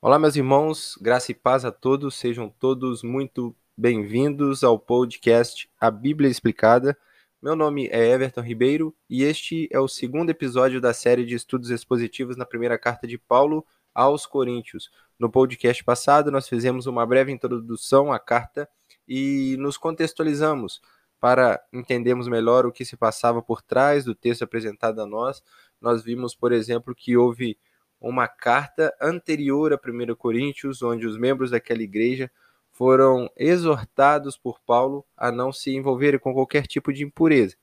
Olá, meus irmãos, graça e paz a todos, sejam todos muito bem-vindos ao podcast A Bíblia Explicada. Meu nome é Everton Ribeiro e este é o segundo episódio da série de estudos expositivos na primeira carta de Paulo aos Coríntios. No podcast passado, nós fizemos uma breve introdução à carta e nos contextualizamos para entendermos melhor o que se passava por trás do texto apresentado a nós. Nós vimos, por exemplo, que houve uma carta anterior a 1 Coríntios, onde os membros daquela igreja foram exortados por Paulo a não se envolverem com qualquer tipo de impureza,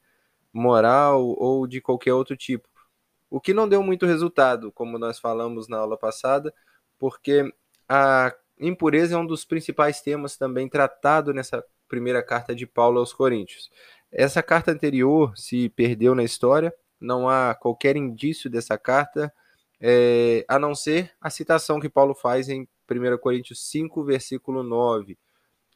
moral ou de qualquer outro tipo. O que não deu muito resultado, como nós falamos na aula passada, porque a impureza é um dos principais temas também tratado nessa primeira carta de Paulo aos Coríntios. Essa carta anterior se perdeu na história, não há qualquer indício dessa carta é, a não ser a citação que Paulo faz em 1 Coríntios 5, versículo 9.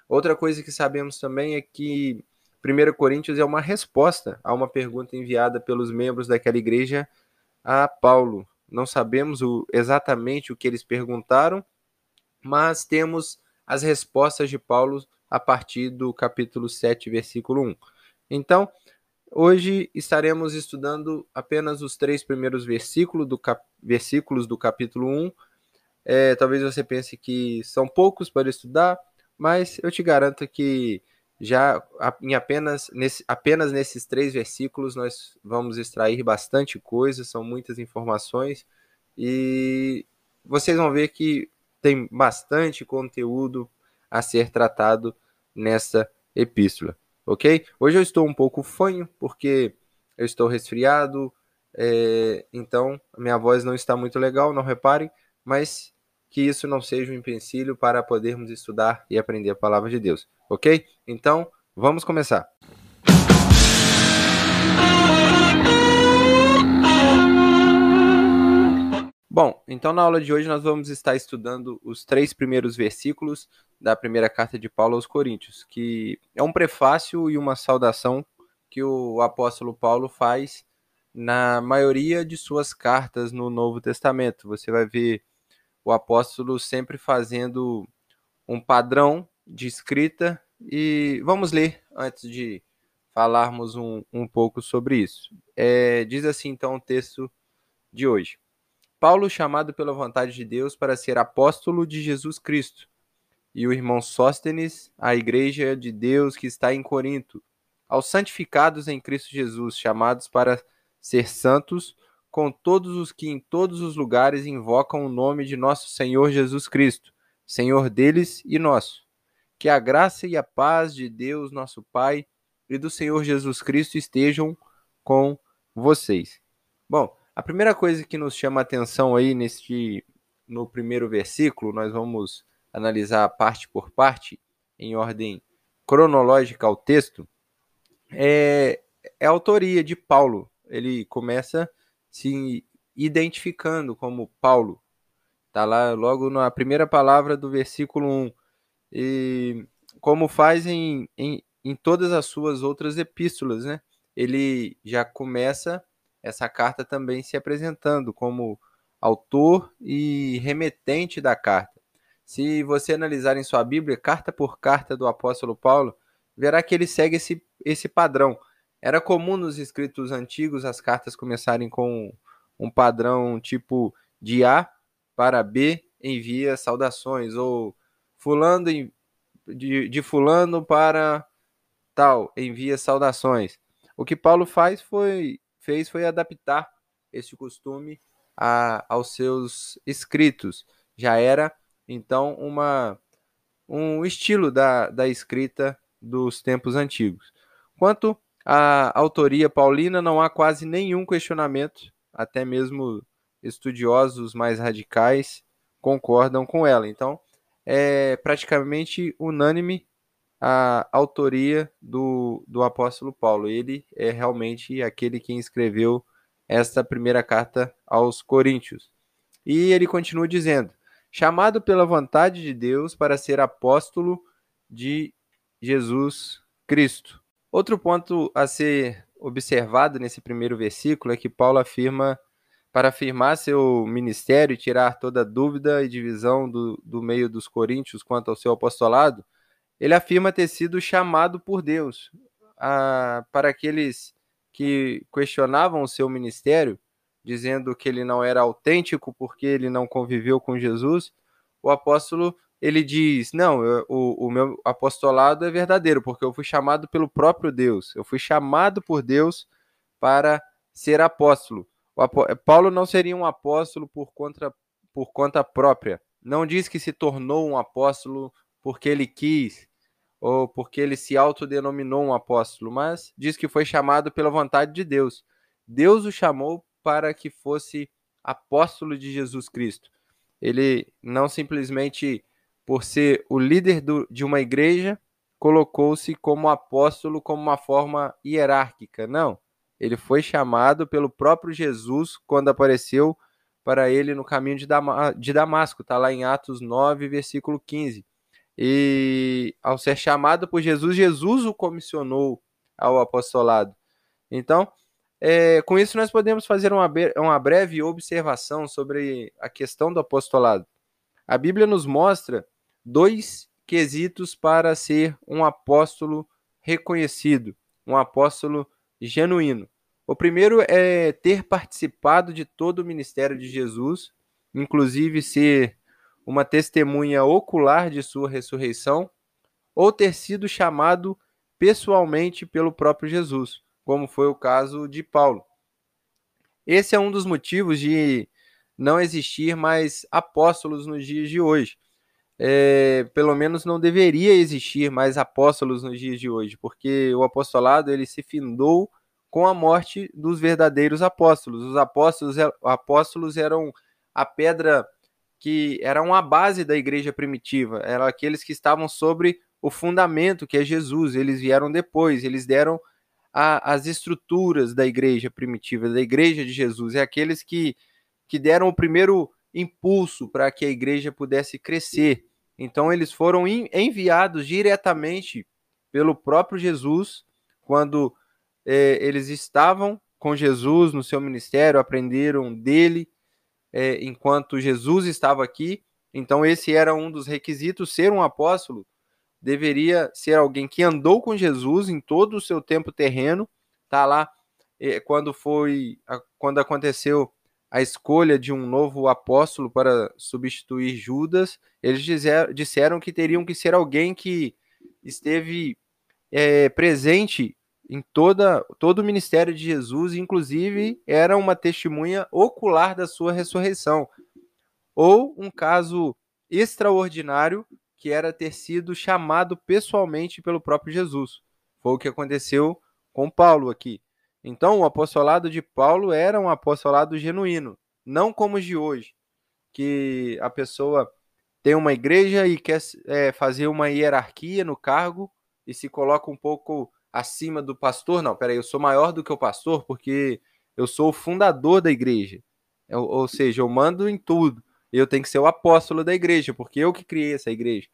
Outra coisa que sabemos também é que 1 Coríntios é uma resposta a uma pergunta enviada pelos membros daquela igreja a Paulo. Não sabemos o, exatamente o que eles perguntaram, mas temos as respostas de Paulo a partir do capítulo 7, versículo 1. Então, Hoje estaremos estudando apenas os três primeiros versículos do, cap... versículos do capítulo 1. É, talvez você pense que são poucos para estudar, mas eu te garanto que já em apenas, nesse, apenas nesses três versículos nós vamos extrair bastante coisa, são muitas informações e vocês vão ver que tem bastante conteúdo a ser tratado nessa epístola ok? Hoje eu estou um pouco fanho, porque eu estou resfriado, é, então minha voz não está muito legal, não reparem, mas que isso não seja um empecilho para podermos estudar e aprender a palavra de Deus, ok? Então, vamos começar. Bom, então na aula de hoje nós vamos estar estudando os três primeiros versículos da primeira carta de Paulo aos Coríntios, que é um prefácio e uma saudação que o apóstolo Paulo faz na maioria de suas cartas no Novo Testamento. Você vai ver o apóstolo sempre fazendo um padrão de escrita e vamos ler antes de falarmos um, um pouco sobre isso. É, diz assim então o texto de hoje. Paulo chamado pela vontade de Deus para ser apóstolo de Jesus Cristo, e o irmão Sóstenes, a igreja de Deus que está em Corinto, aos santificados em Cristo Jesus, chamados para ser santos, com todos os que em todos os lugares invocam o nome de nosso Senhor Jesus Cristo, Senhor deles e nosso. Que a graça e a paz de Deus, nosso Pai, e do Senhor Jesus Cristo estejam com vocês. Bom, a primeira coisa que nos chama a atenção aí neste no primeiro versículo, nós vamos analisar parte por parte em ordem cronológica ao texto, é, é a autoria de Paulo. Ele começa se identificando como Paulo. Está lá logo na primeira palavra do versículo 1. E como faz em, em, em todas as suas outras epístolas, né? Ele já começa essa carta também se apresentando como autor e remetente da carta. Se você analisar em sua Bíblia, carta por carta do apóstolo Paulo, verá que ele segue esse, esse padrão. Era comum nos escritos antigos as cartas começarem com um padrão tipo de A para B envia saudações, ou fulano de, de fulano para tal envia saudações. O que Paulo faz foi fez foi adaptar esse costume a, aos seus escritos. Já era, então, uma, um estilo da, da escrita dos tempos antigos. Quanto à autoria paulina, não há quase nenhum questionamento, até mesmo estudiosos mais radicais concordam com ela. Então, é praticamente unânime a autoria do, do apóstolo Paulo. Ele é realmente aquele quem escreveu esta primeira carta aos Coríntios. E ele continua dizendo: chamado pela vontade de Deus para ser apóstolo de Jesus Cristo. Outro ponto a ser observado nesse primeiro versículo é que Paulo afirma para afirmar seu ministério e tirar toda dúvida e divisão do, do meio dos coríntios quanto ao seu apostolado, ele afirma ter sido chamado por Deus. A, para aqueles que questionavam o seu ministério, dizendo que ele não era autêntico porque ele não conviveu com Jesus, o apóstolo ele diz: Não, eu, o, o meu apostolado é verdadeiro, porque eu fui chamado pelo próprio Deus. Eu fui chamado por Deus para ser apóstolo. Paulo não seria um apóstolo por conta, por conta própria. Não diz que se tornou um apóstolo porque ele quis ou porque ele se autodenominou um apóstolo, mas diz que foi chamado pela vontade de Deus. Deus o chamou para que fosse apóstolo de Jesus Cristo. Ele não simplesmente por ser o líder do, de uma igreja, colocou-se como apóstolo como uma forma hierárquica. Não. Ele foi chamado pelo próprio Jesus quando apareceu para ele no caminho de, de Damasco. Está lá em Atos 9, versículo 15. E ao ser chamado por Jesus, Jesus o comissionou ao apostolado. Então, é, com isso, nós podemos fazer uma, uma breve observação sobre a questão do apostolado. A Bíblia nos mostra dois quesitos para ser um apóstolo reconhecido, um apóstolo genuíno. O primeiro é ter participado de todo o ministério de Jesus, inclusive ser uma testemunha ocular de sua ressurreição, ou ter sido chamado pessoalmente pelo próprio Jesus, como foi o caso de Paulo. Esse é um dos motivos de não existir mais apóstolos nos dias de hoje é, pelo menos não deveria existir mais apóstolos nos dias de hoje, porque o apostolado ele se findou com a morte dos verdadeiros apóstolos. Os apóstolos, apóstolos eram a pedra que eram a base da igreja primitiva, eram aqueles que estavam sobre o fundamento que é Jesus. Eles vieram depois, eles deram a, as estruturas da igreja primitiva, da igreja de Jesus. É aqueles que, que deram o primeiro impulso para que a igreja pudesse crescer. Então eles foram enviados diretamente pelo próprio Jesus quando é, eles estavam com Jesus no seu ministério, aprenderam dele é, enquanto Jesus estava aqui. Então esse era um dos requisitos. Ser um apóstolo deveria ser alguém que andou com Jesus em todo o seu tempo terreno. Tá lá é, quando foi quando aconteceu a escolha de um novo apóstolo para substituir Judas, eles dizer, disseram que teriam que ser alguém que esteve é, presente em toda, todo o ministério de Jesus, inclusive era uma testemunha ocular da sua ressurreição. Ou um caso extraordinário que era ter sido chamado pessoalmente pelo próprio Jesus. Foi o que aconteceu com Paulo aqui. Então, o apostolado de Paulo era um apostolado genuíno, não como os de hoje, que a pessoa tem uma igreja e quer é, fazer uma hierarquia no cargo e se coloca um pouco acima do pastor. Não, peraí, eu sou maior do que o pastor porque eu sou o fundador da igreja. Eu, ou seja, eu mando em tudo. Eu tenho que ser o apóstolo da igreja, porque eu que criei essa igreja.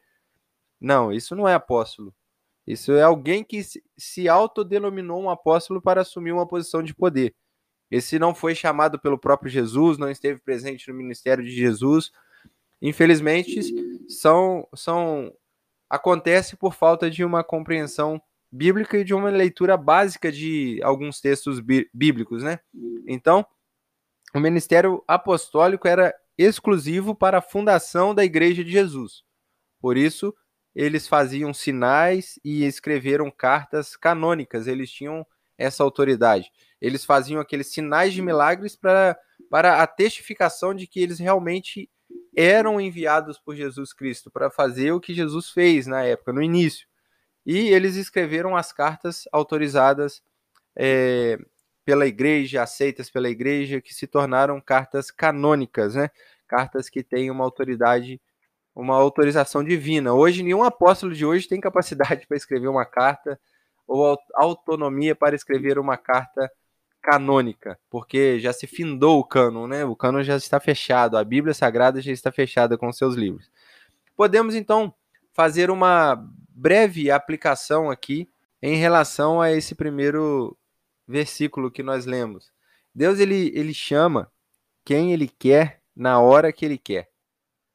Não, isso não é apóstolo. Isso é alguém que se autodenominou um apóstolo para assumir uma posição de poder. Esse não foi chamado pelo próprio Jesus, não esteve presente no ministério de Jesus. Infelizmente, são, são acontece por falta de uma compreensão bíblica e de uma leitura básica de alguns textos bí bíblicos, né? Então, o ministério apostólico era exclusivo para a fundação da igreja de Jesus. Por isso, eles faziam sinais e escreveram cartas canônicas, eles tinham essa autoridade. Eles faziam aqueles sinais de milagres para, para a testificação de que eles realmente eram enviados por Jesus Cristo para fazer o que Jesus fez na época, no início. E eles escreveram as cartas autorizadas é, pela igreja, aceitas pela igreja, que se tornaram cartas canônicas, né? Cartas que têm uma autoridade uma autorização divina. Hoje, nenhum apóstolo de hoje tem capacidade para escrever uma carta ou autonomia para escrever uma carta canônica, porque já se findou o cânon, né? O cânon já está fechado, a Bíblia Sagrada já está fechada com seus livros. Podemos então fazer uma breve aplicação aqui em relação a esse primeiro versículo que nós lemos. Deus ele, ele chama quem ele quer na hora que ele quer.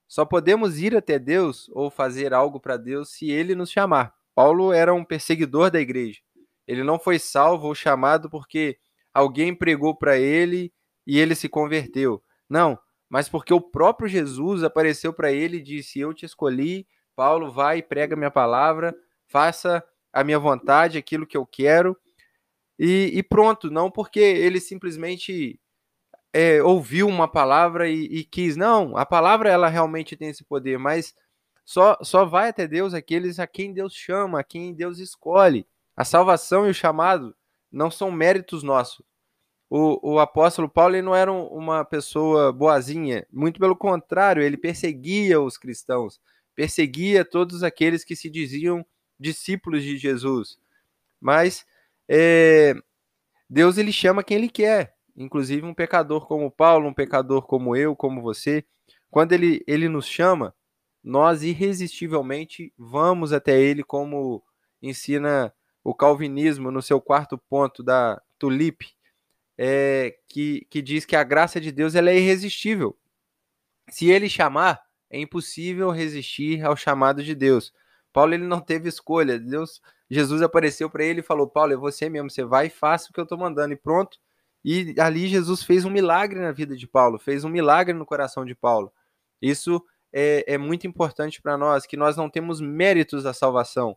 Só podemos ir até Deus ou fazer algo para Deus se ele nos chamar. Paulo era um perseguidor da igreja. Ele não foi salvo ou chamado porque alguém pregou para ele e ele se converteu. Não, mas porque o próprio Jesus apareceu para ele e disse: Eu te escolhi, Paulo, vai prega minha palavra, faça a minha vontade, aquilo que eu quero. E, e pronto, não porque ele simplesmente é, ouviu uma palavra e, e, quis. Não, a palavra ela realmente tem esse poder, mas só, só vai até Deus aqueles a quem Deus chama, a quem Deus escolhe. A salvação e o chamado não são méritos nossos. O, o apóstolo Paulo ele não era uma pessoa boazinha, muito pelo contrário, ele perseguia os cristãos, perseguia todos aqueles que se diziam discípulos de Jesus. Mas é, Deus ele chama quem ele quer, inclusive um pecador como Paulo, um pecador como eu, como você. Quando ele, ele nos chama, nós irresistivelmente vamos até ele, como ensina o calvinismo no seu quarto ponto da Tulipe, é, que, que diz que a graça de Deus ela é irresistível. Se ele chamar, é impossível resistir ao chamado de Deus. Paulo ele não teve escolha. Deus, Jesus apareceu para ele e falou: Paulo, é você mesmo, você vai e faça o que eu estou mandando, e pronto. E ali Jesus fez um milagre na vida de Paulo, fez um milagre no coração de Paulo. Isso é, é muito importante para nós, que nós não temos méritos da salvação,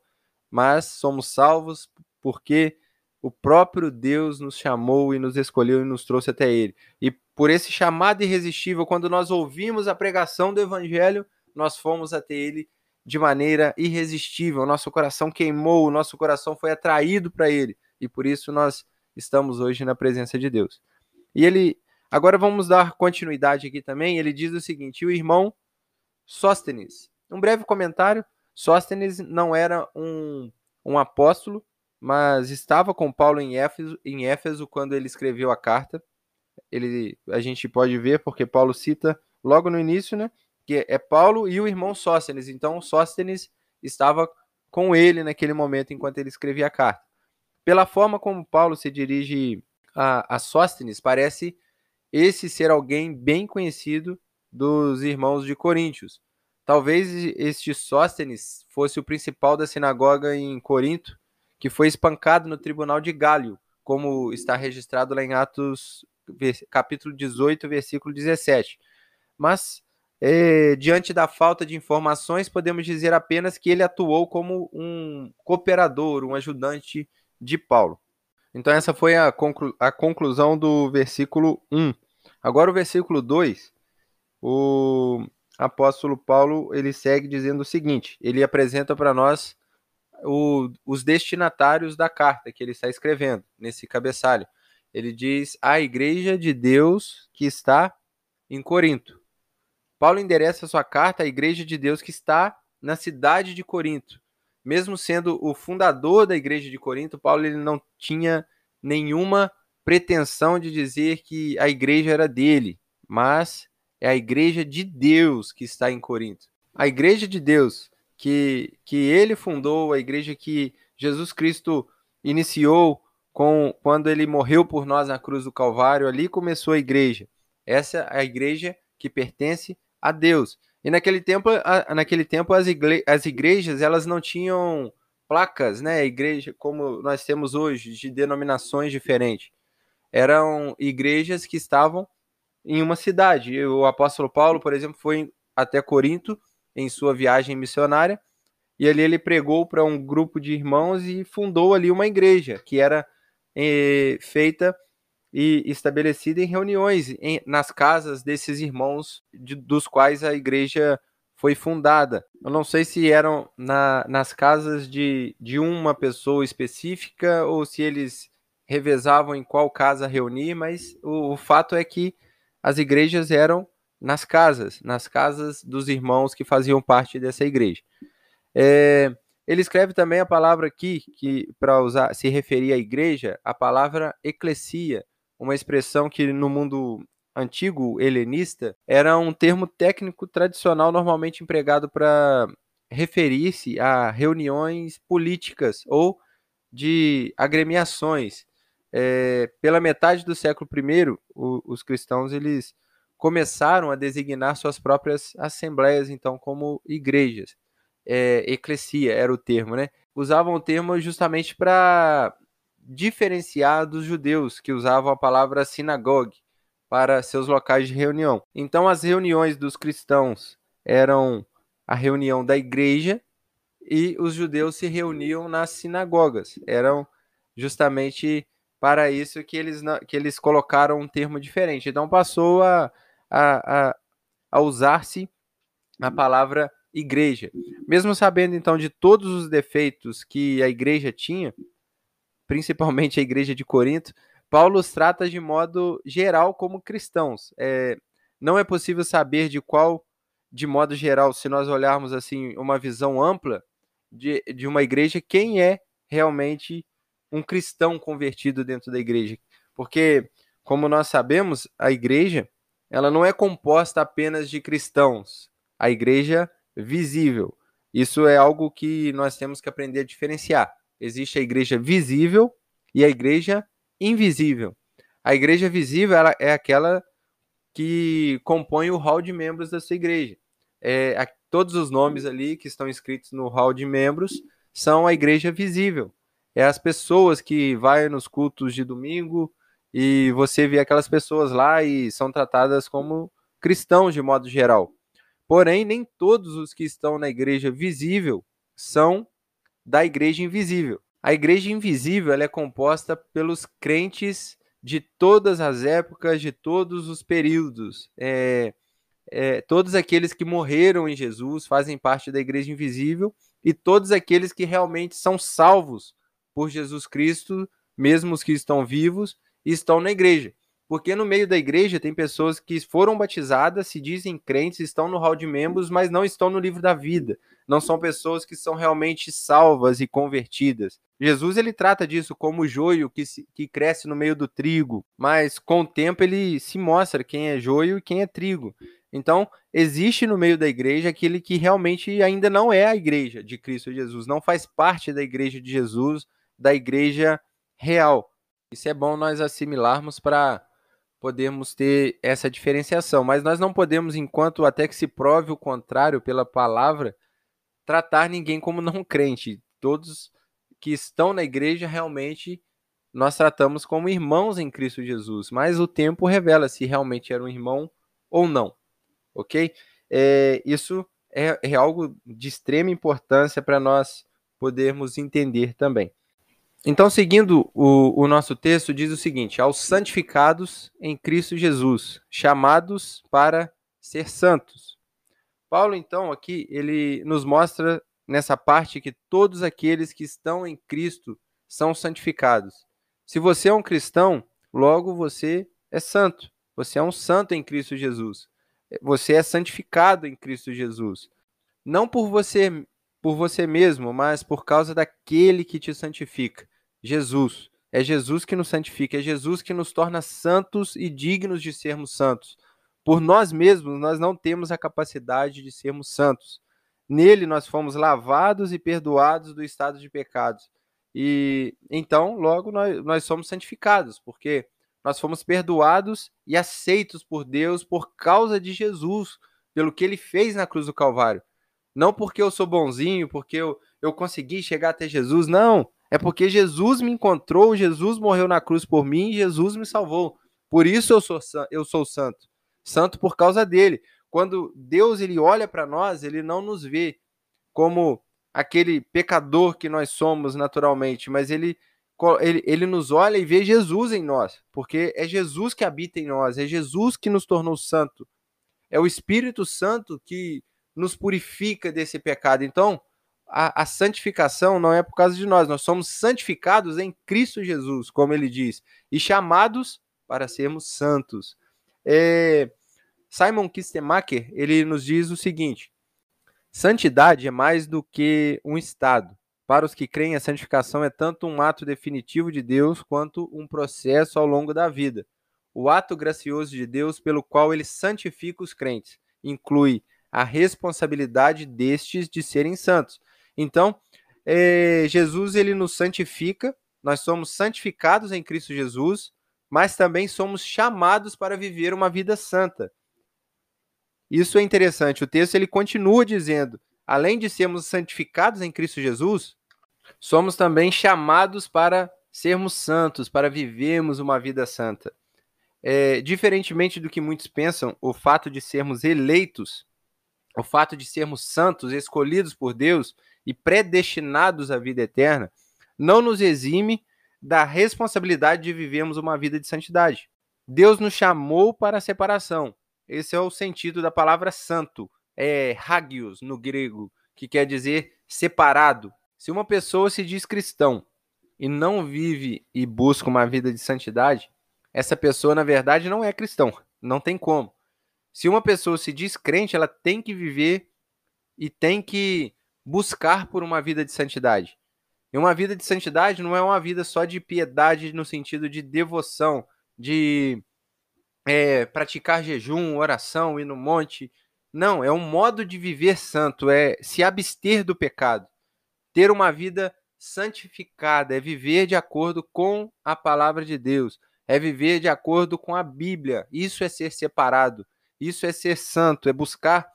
mas somos salvos porque o próprio Deus nos chamou e nos escolheu e nos trouxe até Ele. E por esse chamado irresistível, quando nós ouvimos a pregação do Evangelho, nós fomos até Ele de maneira irresistível. Nosso coração queimou, nosso coração foi atraído para Ele. E por isso nós estamos hoje na presença de Deus. E ele, agora vamos dar continuidade aqui também. Ele diz o seguinte: o irmão Sóstenes. Um breve comentário. Sóstenes não era um, um apóstolo, mas estava com Paulo em Éfeso, em Éfeso quando ele escreveu a carta. Ele, a gente pode ver porque Paulo cita logo no início, né? Que é Paulo e o irmão Sóstenes. Então, Sóstenes estava com ele naquele momento enquanto ele escrevia a carta. Pela forma como Paulo se dirige a, a Sóstenes, parece esse ser alguém bem conhecido dos irmãos de Coríntios. Talvez este Sóstenes fosse o principal da sinagoga em Corinto, que foi espancado no tribunal de Gálio, como está registrado lá em Atos capítulo 18, versículo 17. Mas, é, diante da falta de informações, podemos dizer apenas que ele atuou como um cooperador, um ajudante de Paulo. Então, essa foi a, conclu a conclusão do versículo 1. Agora, o versículo 2 o apóstolo Paulo ele segue dizendo o seguinte: ele apresenta para nós o, os destinatários da carta que ele está escrevendo nesse cabeçalho. Ele diz a igreja de Deus que está em Corinto. Paulo endereça sua carta à igreja de Deus que está na cidade de Corinto. Mesmo sendo o fundador da igreja de Corinto, Paulo ele não tinha nenhuma pretensão de dizer que a igreja era dele, mas é a igreja de Deus que está em Corinto. A igreja de Deus que, que ele fundou, a igreja que Jesus Cristo iniciou com quando ele morreu por nós na cruz do Calvário, ali começou a igreja. Essa é a igreja que pertence a Deus. E naquele tempo, naquele tempo as, igre, as igrejas elas não tinham placas, né? Igreja como nós temos hoje de denominações diferentes. Eram igrejas que estavam em uma cidade. O apóstolo Paulo, por exemplo, foi até Corinto em sua viagem missionária e ali ele pregou para um grupo de irmãos e fundou ali uma igreja que era eh, feita e estabelecida em reuniões em, nas casas desses irmãos de, dos quais a igreja foi fundada. Eu não sei se eram na, nas casas de, de uma pessoa específica ou se eles revezavam em qual casa reunir, mas o, o fato é que as igrejas eram nas casas, nas casas dos irmãos que faziam parte dessa igreja. É, ele escreve também a palavra aqui, que para usar se referir à igreja, a palavra eclesia, uma expressão que no mundo antigo helenista era um termo técnico tradicional normalmente empregado para referir-se a reuniões políticas ou de agremiações é, pela metade do século I, o, os cristãos eles começaram a designar suas próprias assembleias, então, como igrejas. É, eclesia era o termo, né? Usavam o termo justamente para diferenciar dos judeus, que usavam a palavra sinagogue para seus locais de reunião. Então, as reuniões dos cristãos eram a reunião da igreja e os judeus se reuniam nas sinagogas. Eram justamente para isso que eles, que eles colocaram um termo diferente. Então, passou a, a, a, a usar-se a palavra igreja. Mesmo sabendo, então, de todos os defeitos que a igreja tinha, principalmente a igreja de Corinto, Paulo os trata de modo geral como cristãos. É, não é possível saber de qual, de modo geral, se nós olharmos assim uma visão ampla de, de uma igreja, quem é realmente um cristão convertido dentro da igreja. Porque, como nós sabemos, a igreja ela não é composta apenas de cristãos. A igreja visível. Isso é algo que nós temos que aprender a diferenciar. Existe a igreja visível e a igreja invisível. A igreja visível é aquela que compõe o hall de membros da sua igreja. É, todos os nomes ali que estão escritos no hall de membros são a igreja visível. É as pessoas que vai nos cultos de domingo e você vê aquelas pessoas lá e são tratadas como cristãos de modo geral. Porém, nem todos os que estão na igreja visível são da igreja invisível. A igreja invisível é composta pelos crentes de todas as épocas, de todos os períodos. É, é, todos aqueles que morreram em Jesus fazem parte da igreja invisível e todos aqueles que realmente são salvos por Jesus Cristo, mesmo os que estão vivos, estão na igreja. Porque no meio da igreja tem pessoas que foram batizadas, se dizem crentes, estão no hall de membros, mas não estão no livro da vida. Não são pessoas que são realmente salvas e convertidas. Jesus ele trata disso como o joio que, se, que cresce no meio do trigo, mas com o tempo ele se mostra quem é joio e quem é trigo. Então, existe no meio da igreja aquele que realmente ainda não é a igreja de Cristo Jesus, não faz parte da igreja de Jesus, da igreja real. Isso é bom nós assimilarmos para podermos ter essa diferenciação, mas nós não podemos, enquanto até que se prove o contrário pela palavra, tratar ninguém como não crente. Todos que estão na igreja realmente nós tratamos como irmãos em Cristo Jesus, mas o tempo revela se realmente era um irmão ou não, ok? É, isso é, é algo de extrema importância para nós podermos entender também. Então, seguindo o, o, nosso texto, diz o seguinte: aos santificados em Cristo Jesus, chamados para ser santos. Paulo, então, aqui, ele nos mostra nessa parte que todos aqueles que estão em Cristo são santificados. Se você é um cristão, logo você é santo. Você é um santo em Cristo Jesus. Você é santificado em Cristo Jesus. Não por você, por você mesmo, mas por causa daquele que te santifica. Jesus. É Jesus que nos santifica, é Jesus que nos torna santos e dignos de sermos santos. Por nós mesmos, nós não temos a capacidade de sermos santos. Nele nós fomos lavados e perdoados do estado de pecados. E então, logo, nós, nós somos santificados, porque nós fomos perdoados e aceitos por Deus por causa de Jesus, pelo que ele fez na cruz do Calvário. Não porque eu sou bonzinho, porque eu, eu consegui chegar até Jesus, não. É porque Jesus me encontrou, Jesus morreu na cruz por mim Jesus me salvou. Por isso eu sou, eu sou santo. Santo por causa dele. Quando Deus ele olha para nós, ele não nos vê como aquele pecador que nós somos naturalmente, mas ele, ele, ele nos olha e vê Jesus em nós, porque é Jesus que habita em nós, é Jesus que nos tornou santo. É o Espírito Santo que nos purifica desse pecado. Então, a, a, santificação não é por causa de nós, nós somos santificados em Cristo Jesus, como ele diz, e chamados para sermos santos. É, Simon Kistemacher, ele nos diz o seguinte: santidade é mais do que um estado. Para os que creem, a santificação é tanto um ato definitivo de Deus quanto um processo ao longo da vida. O ato gracioso de Deus pelo qual ele santifica os crentes inclui a responsabilidade destes de serem santos, então, é, Jesus ele nos santifica, nós somos santificados em Cristo Jesus, mas também somos chamados para viver uma vida santa. Isso é interessante. O texto ele continua dizendo: além de sermos santificados em Cristo Jesus, somos também chamados para sermos santos, para vivermos uma vida santa. É, diferentemente do que muitos pensam, o fato de sermos eleitos, o fato de sermos santos, escolhidos por Deus e predestinados à vida eterna, não nos exime da responsabilidade de vivermos uma vida de santidade. Deus nos chamou para a separação. Esse é o sentido da palavra santo. É hagios no grego, que quer dizer separado. Se uma pessoa se diz cristão e não vive e busca uma vida de santidade, essa pessoa, na verdade, não é cristão. Não tem como. Se uma pessoa se diz crente, ela tem que viver e tem que buscar por uma vida de santidade. E uma vida de santidade não é uma vida só de piedade no sentido de devoção, de é, praticar jejum, oração, ir no monte. Não, é um modo de viver santo, é se abster do pecado, ter uma vida santificada, é viver de acordo com a palavra de Deus, é viver de acordo com a Bíblia. Isso é ser separado, isso é ser santo, é buscar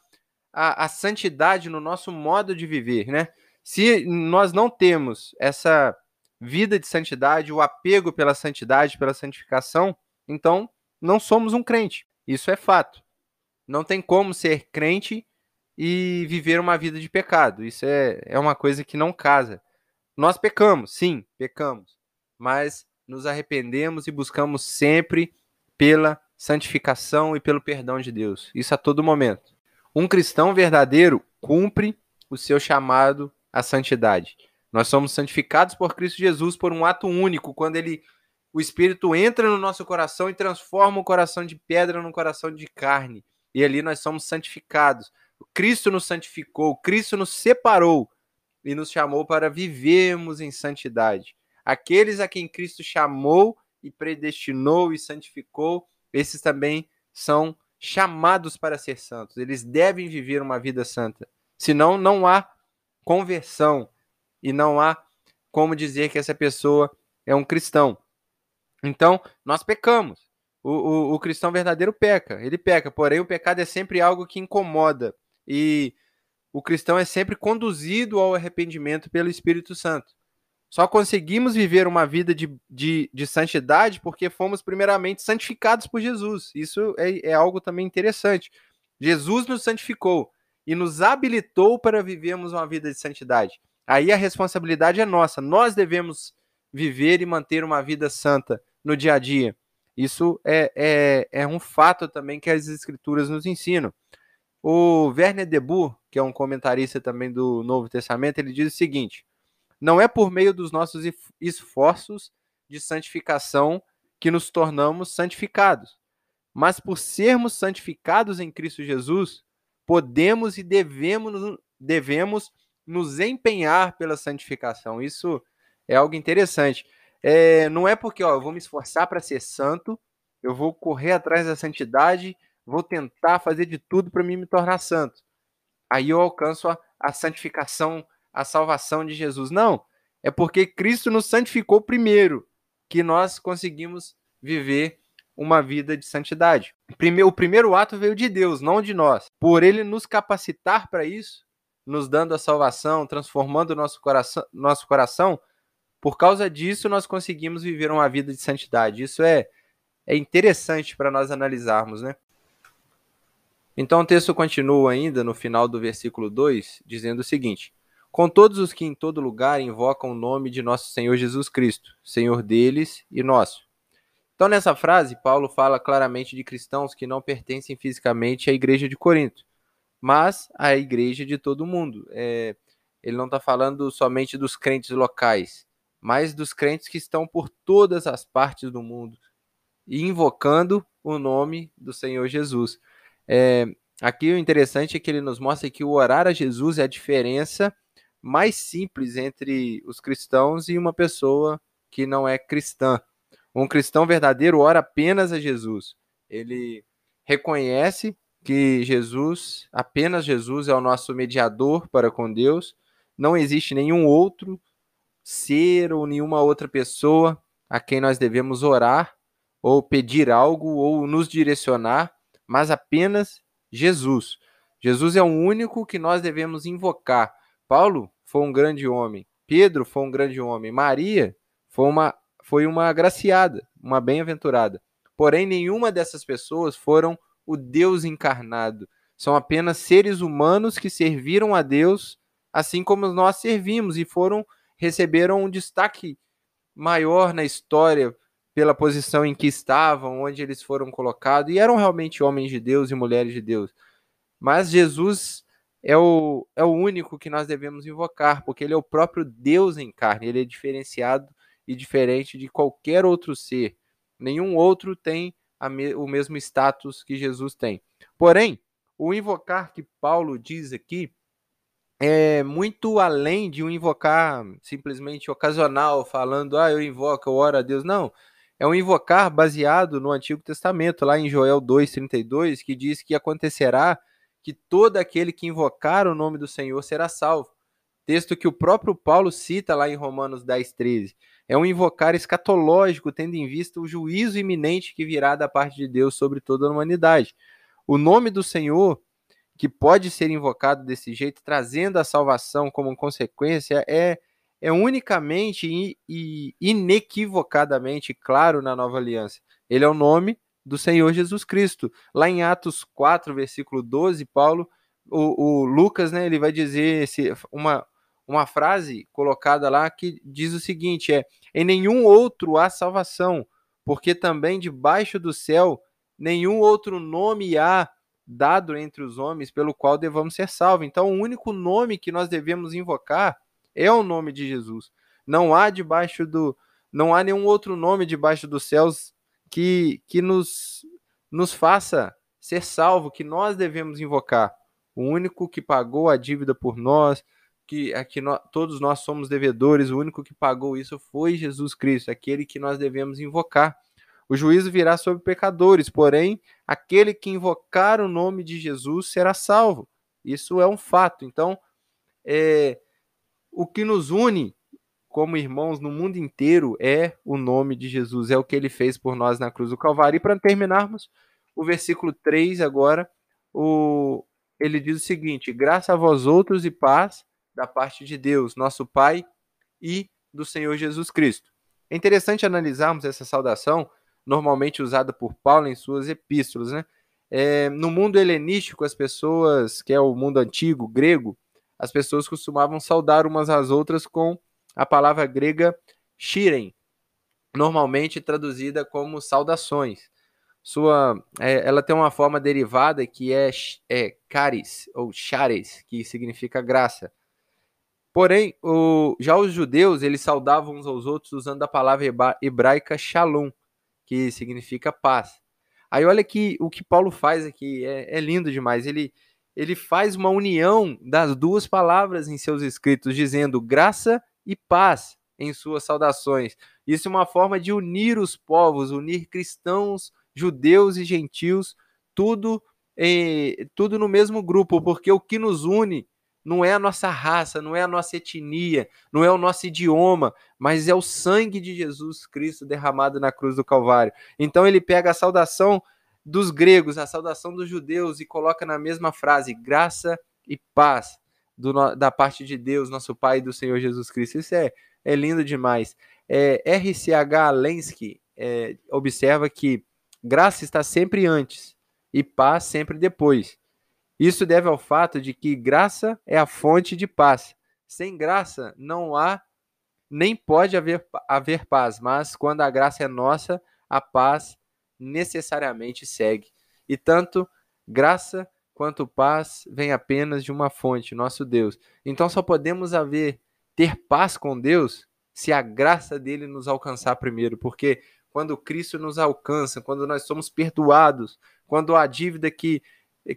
a, a santidade no nosso modo de viver, né? Se nós não temos essa vida de santidade, o apego pela santidade, pela santificação, então não somos um crente. Isso é fato. Não tem como ser crente e viver uma vida de pecado. Isso é, é uma coisa que não casa. Nós pecamos, sim, pecamos, mas nos arrependemos e buscamos sempre pela santificação e pelo perdão de Deus. Isso a todo momento. Um cristão verdadeiro cumpre o seu chamado à santidade. Nós somos santificados por Cristo Jesus por um ato único, quando ele o Espírito entra no nosso coração e transforma o coração de pedra num coração de carne. E ali nós somos santificados. Cristo nos santificou, Cristo nos separou e nos chamou para vivermos em santidade. Aqueles a quem Cristo chamou e predestinou e santificou, esses também são chamados para ser santos. Eles devem viver uma vida santa. Senão, não há conversão e não há como dizer que essa pessoa é um cristão. Então, nós pecamos. O, o, o, cristão verdadeiro peca, ele peca, porém o pecado é sempre algo que incomoda. E o cristão é sempre conduzido ao arrependimento pelo Espírito Santo. Só conseguimos viver uma vida de, de, de santidade porque fomos primeiramente santificados por Jesus. Isso é, é algo também interessante. Jesus nos santificou e nos habilitou para vivermos uma vida de santidade. Aí a responsabilidade é nossa. Nós devemos viver e manter uma vida santa no dia a dia. Isso é, é, é um fato também que as escrituras nos ensinam. O Werner de Boer, que é um comentarista também do Novo Testamento, ele diz o seguinte: não é por meio dos nossos esforços de santificação que nos tornamos santificados, mas por sermos santificados em Cristo Jesus, podemos e devemos, devemos nos empenhar pela santificação. Isso é algo interessante. É, não é porque ó, eu vou me esforçar para ser santo, eu vou correr atrás da santidade, vou tentar fazer de tudo para me tornar santo. Aí eu alcanço a, a santificação, a salvação de Jesus. Não, é porque Cristo nos santificou primeiro que nós conseguimos viver uma vida de santidade. O primeiro ato veio de Deus, não de nós. Por ele nos capacitar para isso, nos dando a salvação, transformando nosso coração, nosso coração, por causa disso, nós conseguimos viver uma vida de santidade. Isso é, é interessante para nós analisarmos, né? Então o texto continua ainda no final do versículo 2, dizendo o seguinte: Com todos os que em todo lugar invocam o nome de nosso Senhor Jesus Cristo, Senhor deles e nosso. Então, nessa frase, Paulo fala claramente de cristãos que não pertencem fisicamente à igreja de Corinto, mas à igreja de todo mundo. É, ele não está falando somente dos crentes locais, mas dos crentes que estão por todas as partes do mundo, e invocando o nome do Senhor Jesus. É, aqui o interessante é que ele nos mostra que o orar a Jesus é a diferença mais simples entre os cristãos e uma pessoa que não é cristã. Um cristão verdadeiro ora apenas a Jesus. Ele reconhece que Jesus, apenas Jesus, é o nosso mediador para com Deus. Não existe nenhum outro ser ou nenhuma outra pessoa a quem nós devemos orar ou pedir algo ou nos direcionar, mas apenas Jesus. Jesus é o único que nós devemos invocar. Paulo foi um grande homem, Pedro foi um grande homem, Maria foi uma, foi uma agraciada, uma bem-aventurada. Porém, nenhuma dessas pessoas foram o Deus encarnado. São apenas seres humanos que serviram a Deus, assim como nós servimos e foram receberam um destaque maior na história pela posição em que estavam, onde eles foram colocados, e eram realmente homens de Deus e mulheres de Deus. Mas Jesus é o, é o único que nós devemos invocar, porque ele é o próprio Deus em carne, ele é diferenciado e diferente de qualquer outro ser. Nenhum outro tem me, o mesmo status que Jesus tem. Porém, o invocar que Paulo diz aqui é muito além de um invocar simplesmente ocasional, falando, ah, eu invoco, eu oro a Deus. Não. É um invocar baseado no Antigo Testamento, lá em Joel 2,32, que diz que acontecerá que todo aquele que invocar o nome do Senhor será salvo. Texto que o próprio Paulo cita lá em Romanos 10, 13. É um invocar escatológico, tendo em vista o juízo iminente que virá da parte de Deus sobre toda a humanidade. O nome do Senhor, que pode ser invocado desse jeito, trazendo a salvação como consequência, é, é unicamente e, inequivocadamente claro na nova aliança. Ele é o nome do Senhor Jesus Cristo. Lá em Atos 4, versículo 12, Paulo, o, o Lucas, né, ele vai dizer esse, uma, uma frase colocada lá que diz o seguinte: é em nenhum outro há salvação, porque também debaixo do céu nenhum outro nome há dado entre os homens pelo qual devamos ser salvos. Então, o único nome que nós devemos invocar é o nome de Jesus. Não há debaixo do não há nenhum outro nome debaixo dos céus que, que nos, nos faça ser salvo, que nós devemos invocar. O único que pagou a dívida por nós, que, que nós, todos nós somos devedores, o único que pagou isso foi Jesus Cristo, aquele que nós devemos invocar. O juízo virá sobre pecadores, porém, aquele que invocar o nome de Jesus será salvo. Isso é um fato. Então, é, o que nos une como irmãos no mundo inteiro é o nome de Jesus, é o que ele fez por nós na cruz do Calvário. E para terminarmos, o versículo 3 agora, o, ele diz o seguinte: graça a vós outros e paz da parte de Deus, nosso Pai e do Senhor Jesus Cristo. É interessante analisarmos essa saudação, normalmente usada por Paulo em suas epístolas. Né? É, no mundo helenístico, as pessoas, que é o mundo antigo, grego, as pessoas costumavam saudar umas às outras com a palavra grega shiren, normalmente traduzida como saudações. Sua, é, ela tem uma forma derivada que é, é caris ou chares, que significa graça. Porém, o, já os judeus eles saudavam uns aos outros usando a palavra hebraica shalom, que significa paz. Aí olha que o que Paulo faz aqui é, é lindo demais. Ele, ele faz uma união das duas palavras em seus escritos, dizendo graça e paz em suas saudações. Isso é uma forma de unir os povos, unir cristãos, judeus e gentios, tudo, em, tudo no mesmo grupo, porque o que nos une não é a nossa raça, não é a nossa etnia, não é o nosso idioma, mas é o sangue de Jesus Cristo derramado na cruz do Calvário. Então ele pega a saudação dos gregos, a saudação dos judeus e coloca na mesma frase: graça e paz do, da parte de Deus, nosso Pai e do Senhor Jesus Cristo. Isso é, é lindo demais. É, RCH Lensky é, observa que graça está sempre antes e paz sempre depois. Isso deve ao fato de que graça é a fonte de paz. Sem graça não há nem pode haver, haver paz, mas quando a graça é nossa, a paz necessariamente segue. E tanto graça quanto paz vem apenas de uma fonte, nosso Deus. Então só podemos haver ter paz com Deus se a graça dele nos alcançar primeiro, porque quando Cristo nos alcança, quando nós somos perdoados, quando a dívida que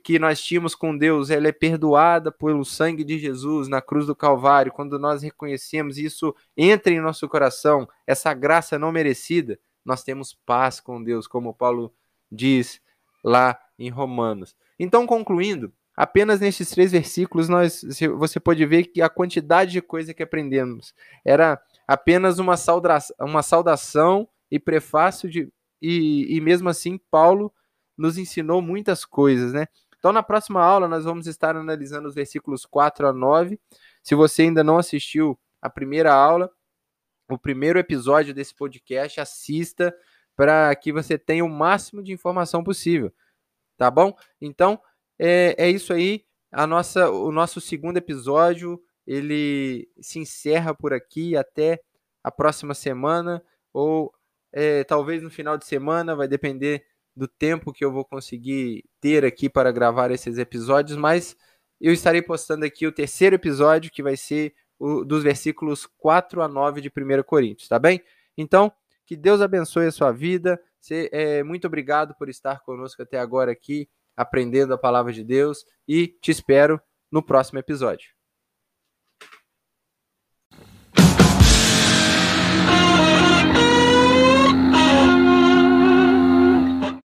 que nós tínhamos com Deus, ela é perdoada pelo sangue de Jesus na cruz do Calvário, quando nós reconhecemos isso entra em nosso coração, essa graça não merecida, nós temos paz com Deus, como Paulo diz lá em Romanos. Então, concluindo, apenas nesses três versículos nós, você pode ver que a quantidade de coisa que aprendemos era apenas uma saudação, uma saudação e prefácio de e, e mesmo assim Paulo nos ensinou muitas coisas, né? Então, na próxima aula, nós vamos estar analisando os versículos 4 a 9. Se você ainda não assistiu a primeira aula, o primeiro episódio desse podcast, assista para que você tenha o máximo de informação possível. Tá bom? Então, é, é isso aí. A nossa, o nosso segundo episódio ele se encerra por aqui até a próxima semana ou é, talvez no final de semana, vai depender do tempo que eu vou conseguir ter aqui para gravar esses episódios, mas eu estarei postando aqui o terceiro episódio, que vai ser o, dos versículos 4 a 9 de 1 Coríntios, tá bem? Então, que Deus abençoe a sua vida. É, muito obrigado por estar conosco até agora aqui, aprendendo a palavra de Deus, e te espero no próximo episódio.